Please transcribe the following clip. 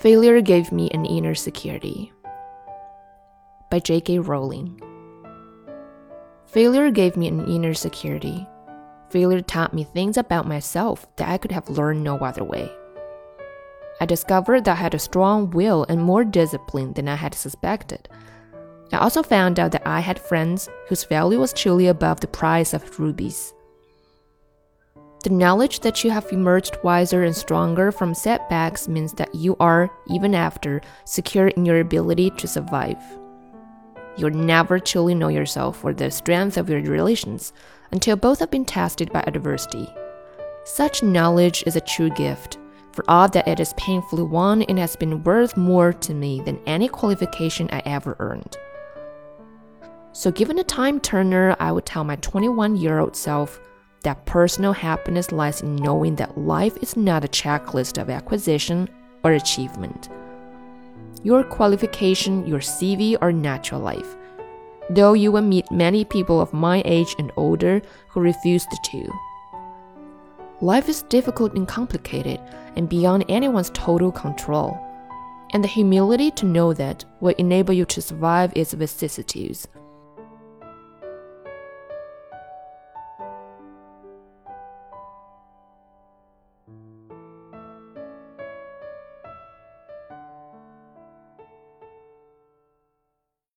Failure Gave Me an Inner Security by J.K. Rowling. Failure gave me an inner security. Failure taught me things about myself that I could have learned no other way. I discovered that I had a strong will and more discipline than I had suspected. I also found out that I had friends whose value was truly above the price of rubies. The knowledge that you have emerged wiser and stronger from setbacks means that you are, even after, secure in your ability to survive. You'll never truly know yourself or the strength of your relations until both have been tested by adversity. Such knowledge is a true gift, for all that it is painfully won and has been worth more to me than any qualification I ever earned. So, given a time turner, I would tell my 21 year old self that personal happiness lies in knowing that life is not a checklist of acquisition or achievement. Your qualification, your CV, or natural life. Though you will meet many people of my age and older who refuse the two. Life is difficult and complicated and beyond anyone's total control. And the humility to know that will enable you to survive its vicissitudes.